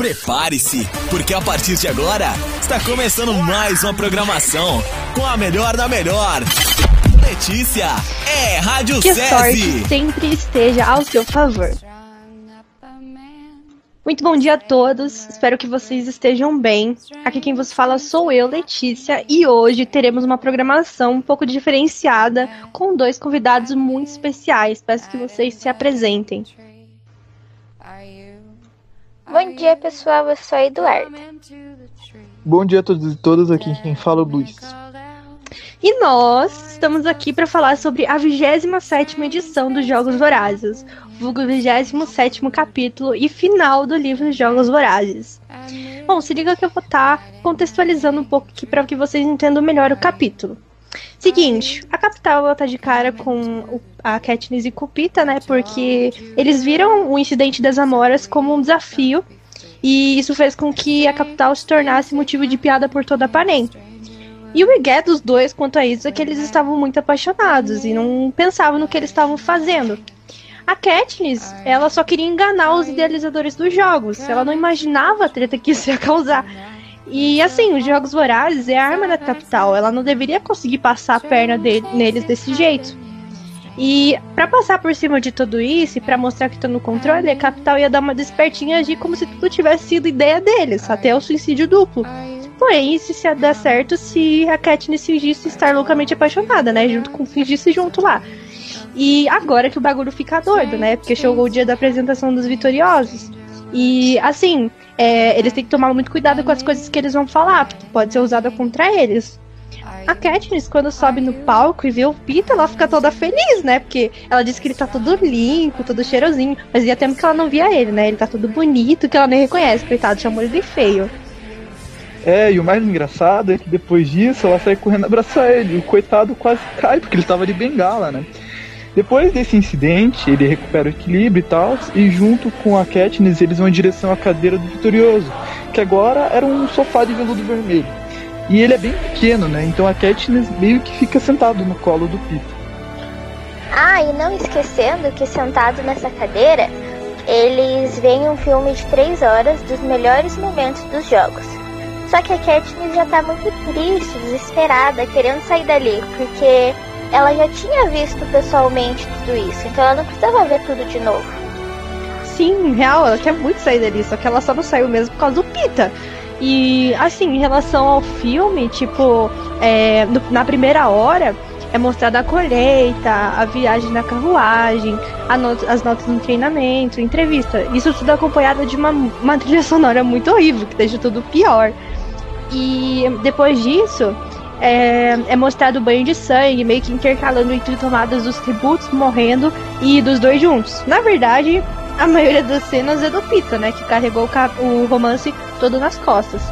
Prepare-se, porque a partir de agora está começando mais uma programação com a melhor da melhor. Letícia é Rádio Que SESI. sorte sempre esteja ao seu favor. Muito bom dia a todos, espero que vocês estejam bem. Aqui quem vos fala sou eu, Letícia, e hoje teremos uma programação um pouco diferenciada com dois convidados muito especiais. Peço que vocês se apresentem. Bom dia, pessoal. Eu sou a Eduardo. Bom dia a todos e todas, aqui quem fala é o Luiz. E nós estamos aqui para falar sobre a 27ª edição dos Jogos Vorazes, vulgo 27º capítulo e final do livro Jogos Vorazes. Bom, se liga que eu vou estar contextualizando um pouco aqui para que vocês entendam melhor o capítulo. Seguinte, a capital ela tá de cara com a Katniss e Cupita, né? Porque eles viram o incidente das Amoras como um desafio e isso fez com que a capital se tornasse motivo de piada por toda a Panem. E o igué dos dois quanto a isso é que eles estavam muito apaixonados e não pensavam no que eles estavam fazendo. A Katniss, ela só queria enganar os idealizadores dos jogos. Ela não imaginava a treta que isso ia causar. E assim, os Jogos Vorazes é a arma da capital. Ela não deveria conseguir passar a perna neles desse jeito. E pra passar por cima de tudo isso e pra mostrar que tá no controle, a capital ia dar uma despertinha e agir como se tudo tivesse sido ideia deles, até o suicídio duplo. Porém, isso ia dar certo se a Katniss fingisse estar loucamente apaixonada, né? Junto com fingisse junto lá. E agora que o bagulho fica doido, né? Porque chegou o dia da apresentação dos vitoriosos. E assim, é, eles têm que tomar muito cuidado com as coisas que eles vão falar, porque pode ser usada contra eles. A Katniss, quando sobe no palco e vê o Pita, ela fica toda feliz, né? Porque ela diz que ele tá todo limpo, todo cheirosinho. Mas ia tempo que ela não via ele, né? Ele tá todo bonito, que ela nem reconhece. Coitado, chamou ele de feio. É, e o mais engraçado é que depois disso ela sai correndo abraçar ele. O coitado quase cai, porque ele tava de bengala, né? Depois desse incidente, ele recupera o equilíbrio e tal, e junto com a Katniss eles vão em direção à cadeira do Vitorioso, que agora era um sofá de veludo vermelho. E ele é bem pequeno, né? Então a Katniss meio que fica sentado no colo do Pita. Ah, e não esquecendo que sentado nessa cadeira, eles veem um filme de três horas dos melhores momentos dos jogos. Só que a Katniss já tá muito triste, desesperada, querendo sair dali, porque ela já tinha visto pessoalmente tudo isso, então ela não precisava ver tudo de novo. Sim, real, ela quer muito sair dali, só que ela só não saiu mesmo por causa do Pita. E, assim, em relação ao filme, tipo, é, no- na primeira hora é mostrada a colheita, a viagem na carruagem, not- as notas no treinamento, entrevista. Isso tudo acompanhado de uma, uma trilha sonora muito horrível, que deixa tudo pior. E depois disso, é, é mostrado o banho de sangue, meio que intercalando entre tomadas dos tributos morrendo e dos dois juntos. Na verdade, a maioria das cenas é do Pita, né? Que carregou o, romance todo nas costas.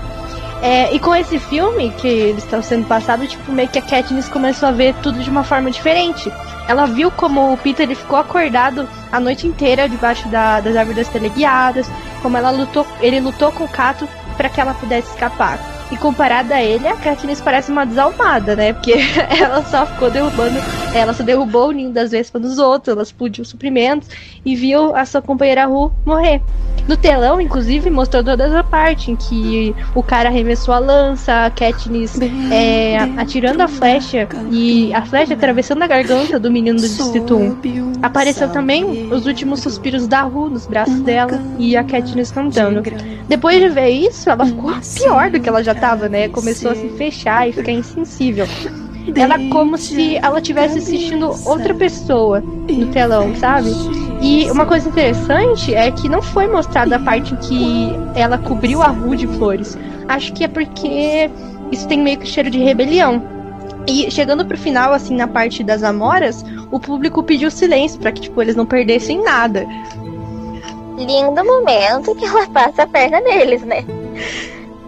É, e com esse filme que eles estão sendo passados, tipo, meio que a Katniss começou a ver tudo de uma forma diferente. Ela viu como o Peter ele ficou acordado a noite inteira debaixo da- das árvores das teleguiadas, como ela lutou, ele lutou com o Cato para que ela pudesse escapar. E comparada a ele, a Katniss parece uma desalmada, né? Porque ela só ficou derrubando, ela só derrubou o ninho das vespas dos outros, ela explodiu suprimentos e viu a sua companheira Ru morrer. No telão, inclusive, mostrou toda essa parte em que o cara arremessou a lança, a Katniss é, atirando a flecha e a flecha atravessando a garganta do menino do Distrito 1. Apareceu também os últimos suspiros da Ru nos braços dela e a Katniss cantando. Depois de ver isso, ela ficou pior do que ela já tava, né? Começou a se fechar e ficar insensível. Ela como se ela estivesse assistindo outra pessoa no telão, sabe? E uma coisa interessante é que não foi mostrada a parte em que ela cobriu a Ru de flores. Acho que é porque isso tem meio que cheiro de rebelião. E chegando pro final, assim, na parte das amoras, o público pediu silêncio pra que, tipo, eles não perdessem nada. Lindo momento que ela passa a perna neles, né?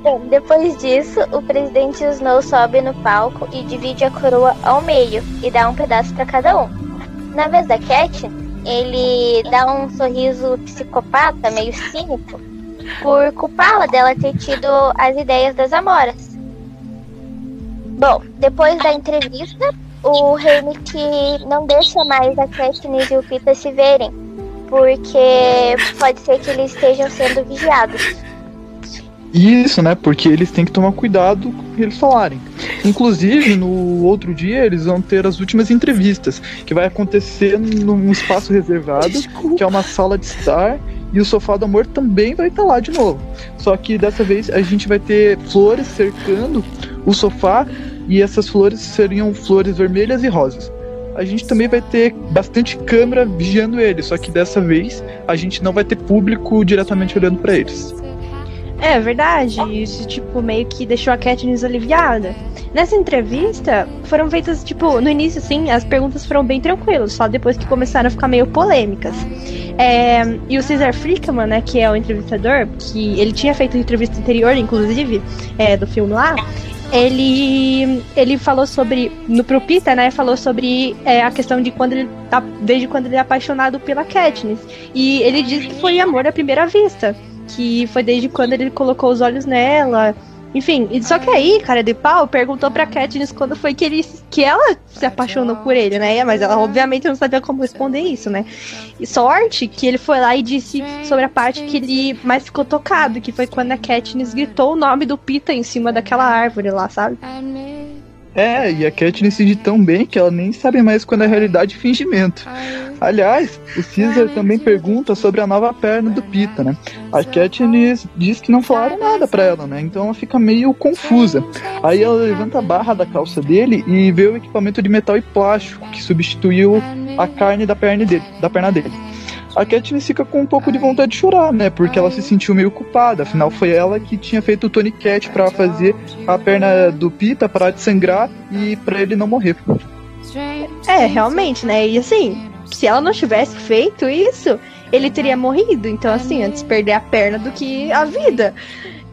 Bom, depois disso, o presidente Snow sobe no palco e divide a coroa ao meio e dá um pedaço para cada um. Na vez da Cat, ele dá um sorriso psicopata, meio cínico, por culpá-la dela ter tido as ideias das Amoras. Bom, depois da entrevista, o Henrique não deixa mais a Katniss e o Pita se verem, porque pode ser que eles estejam sendo vigiados. Isso, né? Porque eles têm que tomar cuidado com o que eles falarem. Inclusive, no outro dia, eles vão ter as últimas entrevistas, que vai acontecer num espaço reservado, Desculpa. que é uma sala de estar, e o sofá do amor também vai estar lá de novo. Só que dessa vez a gente vai ter flores cercando o sofá, e essas flores seriam flores vermelhas e rosas. A gente também vai ter bastante câmera vigiando eles, só que dessa vez a gente não vai ter público diretamente olhando para eles. É verdade, isso tipo meio que deixou a Katniss aliviada. Nessa entrevista, foram feitas, tipo, no início, sim, as perguntas foram bem tranquilas, só depois que começaram a ficar meio polêmicas. É, e o Cesar Frickman, né, que é o entrevistador, que ele tinha feito a entrevista anterior, inclusive, é, do filme lá, ele ele falou sobre no pro né, falou sobre é, a questão de quando ele tá desde quando ele é apaixonado pela Katniss. E ele disse que foi amor à primeira vista que foi desde quando ele colocou os olhos nela. Enfim, só que aí, cara de pau, perguntou pra Katniss quando foi que, ele, que ela se apaixonou por ele, né? Mas ela obviamente não sabia como responder isso, né? E sorte que ele foi lá e disse sobre a parte que ele mais ficou tocado, que foi quando a Katniss gritou o nome do Pita em cima daquela árvore lá, sabe? É, e a Katniss diz tão bem que ela nem sabe mais quando é realidade e fingimento. Aliás, o Caesar também pergunta sobre a nova perna do Pita, né? A Katniss diz que não falaram nada para ela, né? Então ela fica meio confusa. Aí ela levanta a barra da calça dele e vê o equipamento de metal e plástico que substituiu a carne da perna dele. Da perna dele a Katniss fica com um pouco de vontade de chorar, né? Porque ela se sentiu meio culpada. Afinal, foi ela que tinha feito o Tony Cat para fazer a perna do Pita parar de sangrar e para ele não morrer. É, realmente, né? E assim, se ela não tivesse feito isso, ele teria morrido. Então, assim, antes perder a perna do que a vida.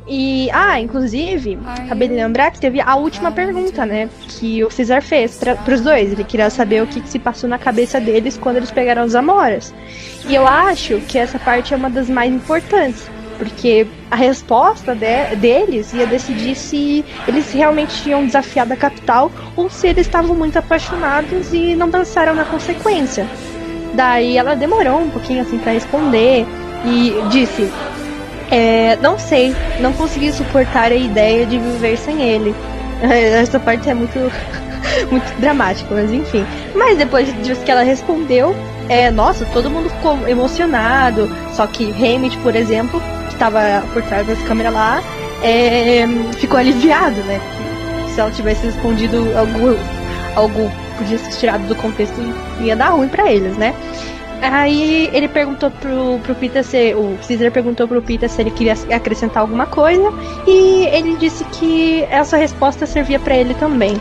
E, ah, inclusive, acabei de lembrar que teve a última pergunta, né? Que o Cesar fez para os dois. Ele queria saber o que, que, se passou na cabeça deles quando eles pegaram os Amoras. E eu acho que essa parte é uma das mais importantes. Porque a resposta de, deles ia decidir se eles realmente tinham desafiado a capital ou se eles estavam muito apaixonados e não pensaram na consequência. Daí ela demorou um pouquinho assim para responder e disse: é, não sei, não consegui suportar a ideia de viver sem ele. Essa parte é muito, muito dramática, mas enfim. Mas depois disso que ela respondeu, é, nossa, todo mundo ficou emocionado. Só que Hammett, por exemplo, que estava por trás das câmeras lá, é, ficou aliviado, né? Se ela tivesse respondido algo, algo podia ser tirado do contexto, ia dar ruim para eles, né? Aí ele perguntou pro, pro Peter se. O Caesar perguntou pro Peter se ele queria acrescentar alguma coisa. E ele disse que essa resposta servia para ele também.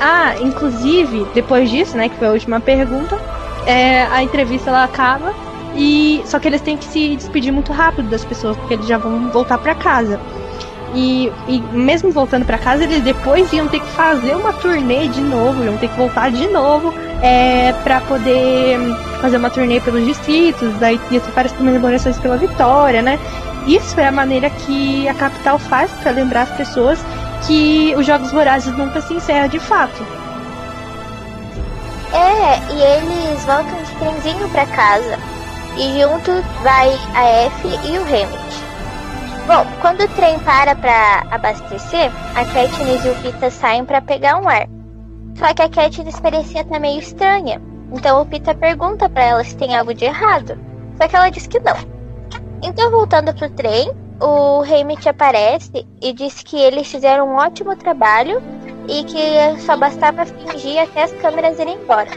Ah, inclusive, depois disso, né, que foi a última pergunta, é, a entrevista ela acaba. E só que eles têm que se despedir muito rápido das pessoas, porque eles já vão voltar para casa. E, e, mesmo voltando para casa, eles depois iam ter que fazer uma turnê de novo, iam ter que voltar de novo é, para poder fazer uma turnê pelos distritos, daí ia ter várias comemorações pela vitória, né? Isso é a maneira que a capital faz para lembrar as pessoas que os Jogos Vorazes nunca se encerram de fato. É, e eles voltam de trenzinho para casa. E junto vai a F e o Hammett. Bom, quando o trem para para abastecer, a Katniss e o Pita saem para pegar um ar. Só que a Katniss parecia estar meio estranha. Então o Pita pergunta para ela se tem algo de errado. Só que ela diz que não. Então voltando pro trem, o Hammett aparece e diz que eles fizeram um ótimo trabalho e que só bastava fingir até as câmeras irem embora.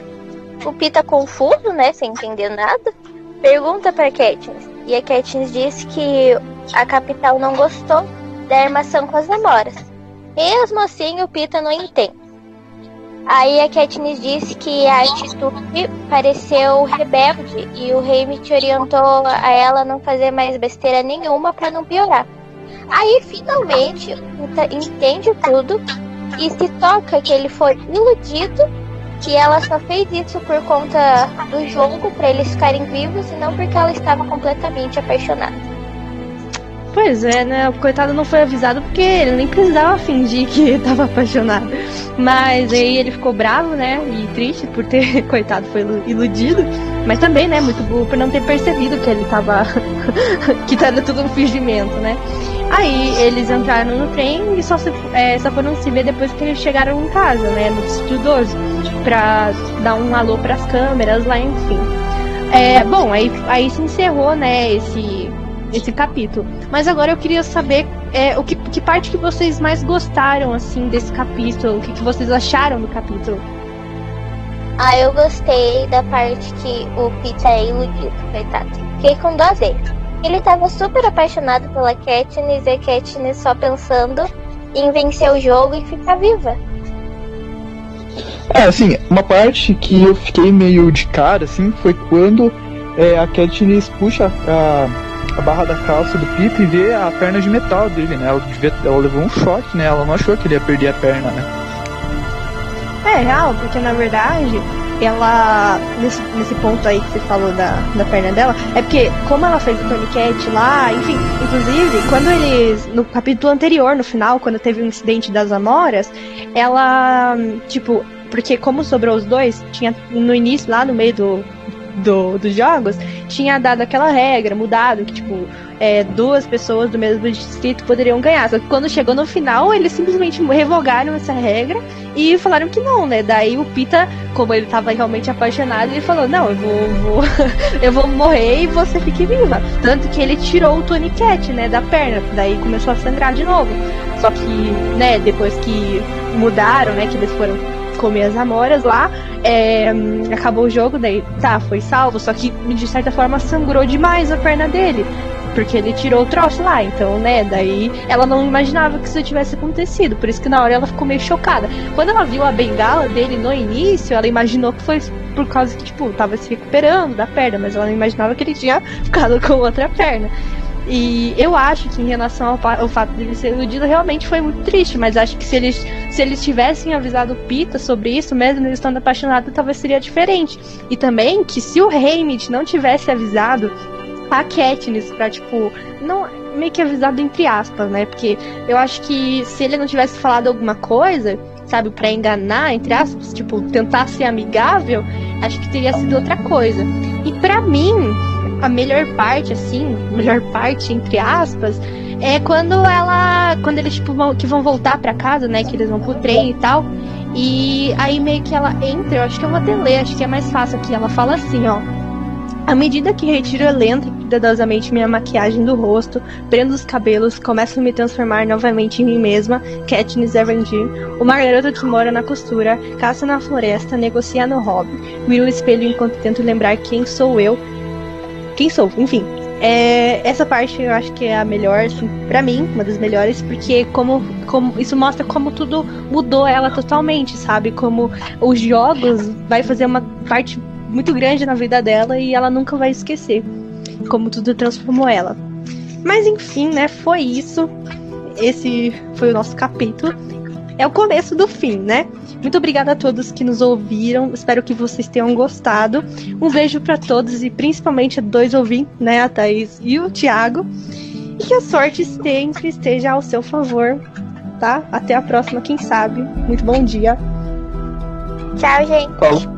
O Pita confuso, né, sem entender nada, pergunta para Katniss. E a Katniss diz que a capital não gostou da armação com as namoras. Mesmo assim, o Pita não entende. Aí a Katniss disse que a atitude pareceu rebelde e o rei me orientou a ela não fazer mais besteira nenhuma para não piorar. Aí finalmente entende tudo e se toca que ele foi iludido, que ela só fez isso por conta do jogo para eles ficarem vivos e não porque ela estava completamente apaixonada. Pois é, né? O coitado não foi avisado porque ele nem precisava fingir que tava apaixonado. Mas aí ele ficou bravo, né? E triste por ter, coitado, foi iludido. Mas também, né? Muito burro por não ter percebido que ele tava. que era tudo um fingimento, né? Aí eles entraram no trem e só, se, é, só foram se ver depois que eles chegaram em casa, né? No Distrito 12. Pra dar um alô pras câmeras lá, enfim. É, bom, aí, aí se encerrou, né, esse, esse capítulo. Mas agora eu queria saber é, o que, que parte que vocês mais gostaram, assim, desse capítulo. O que, que vocês acharam do capítulo. Ah, eu gostei da parte que o Peter é iludido, coitado. Fiquei com dó dele. Ele tava super apaixonado pela Katniss e a Katniss só pensando em vencer o jogo e ficar viva. É, assim, uma parte que eu fiquei meio de cara, assim, foi quando é, a Katniss puxa a, a barra da calça do Peter e vê a perna de metal dele, né? Ela, ela levou um choque, né? Ela não achou que ele ia perder a perna, né? É, real, porque na verdade, ela, nesse, nesse ponto aí que você falou da, da perna dela, é porque como ela fez o Tonicat lá, enfim, inclusive, quando eles, no capítulo anterior, no final, quando teve o incidente das Amoras, ela, tipo, porque como sobrou os dois, tinha no início, lá no meio do, do, dos jogos, tinha dado aquela regra, mudado, que tipo, é, duas pessoas do mesmo distrito poderiam ganhar. Só que quando chegou no final, eles simplesmente revogaram essa regra e falaram que não, né? Daí o Pita, como ele tava realmente apaixonado, ele falou, não, eu vou, vou eu vou morrer e você fique viva. Tanto que ele tirou o Tony Cat, né, da perna. Daí começou a sangrar de novo. Só que, né, depois que mudaram, né, que eles foram comer as amoras lá, é, acabou o jogo, daí tá, foi salvo, só que de certa forma sangrou demais a perna dele. Porque ele tirou o troço lá, então, né? Daí ela não imaginava que isso tivesse acontecido. Por isso que na hora ela ficou meio chocada. Quando ela viu a bengala dele no início, ela imaginou que foi por causa que, tipo, tava se recuperando da perna, mas ela não imaginava que ele tinha ficado com outra perna. E eu acho que em relação ao, ao, fato de ele ser iludido, realmente foi muito triste. Mas acho que se eles, se eles tivessem avisado o Pita sobre isso, mesmo ele estando apaixonado, talvez seria diferente. E também que se o Haymitch não tivesse avisado a Katniss pra, tipo, não meio que avisado entre aspas, né? Porque eu acho que se ele não tivesse falado alguma coisa, sabe, para enganar, entre aspas, tipo, tentar ser amigável, acho que teria sido outra coisa. E para mim, a melhor parte, assim, melhor parte, entre aspas, é quando ela. Quando eles tipo, vão, que vão voltar para casa, né? Que eles vão pro trem e tal. E aí meio que ela entra, eu acho que eu vou até ler, acho que é mais fácil aqui. Ela fala assim, ó. À medida que retiro lenta e cuidadosamente minha maquiagem do rosto, prendo os cabelos, começo a me transformar novamente em mim mesma, Katniss Everdeen, uma garota que mora na costura, caça na floresta, negocia no hobby, miro o espelho enquanto tento lembrar quem sou eu, quem sou, enfim. É, essa parte eu acho que é a melhor, assim, pra mim, uma das melhores, porque como, como isso mostra como tudo mudou ela totalmente, sabe? Como os jogos vai fazer uma parte muito grande na vida dela e ela nunca vai esquecer como tudo transformou ela. Mas enfim, né? Foi isso. Esse foi o nosso capítulo. É o começo do fim, né? Muito obrigada a todos que nos ouviram. Espero que vocês tenham gostado. Um beijo para todos e principalmente a dois ouvintes, né? A Thaís e o Thiago. E que a sorte sempre esteja ao seu favor, tá? Até a próxima, quem sabe. Muito bom dia. Tchau, gente.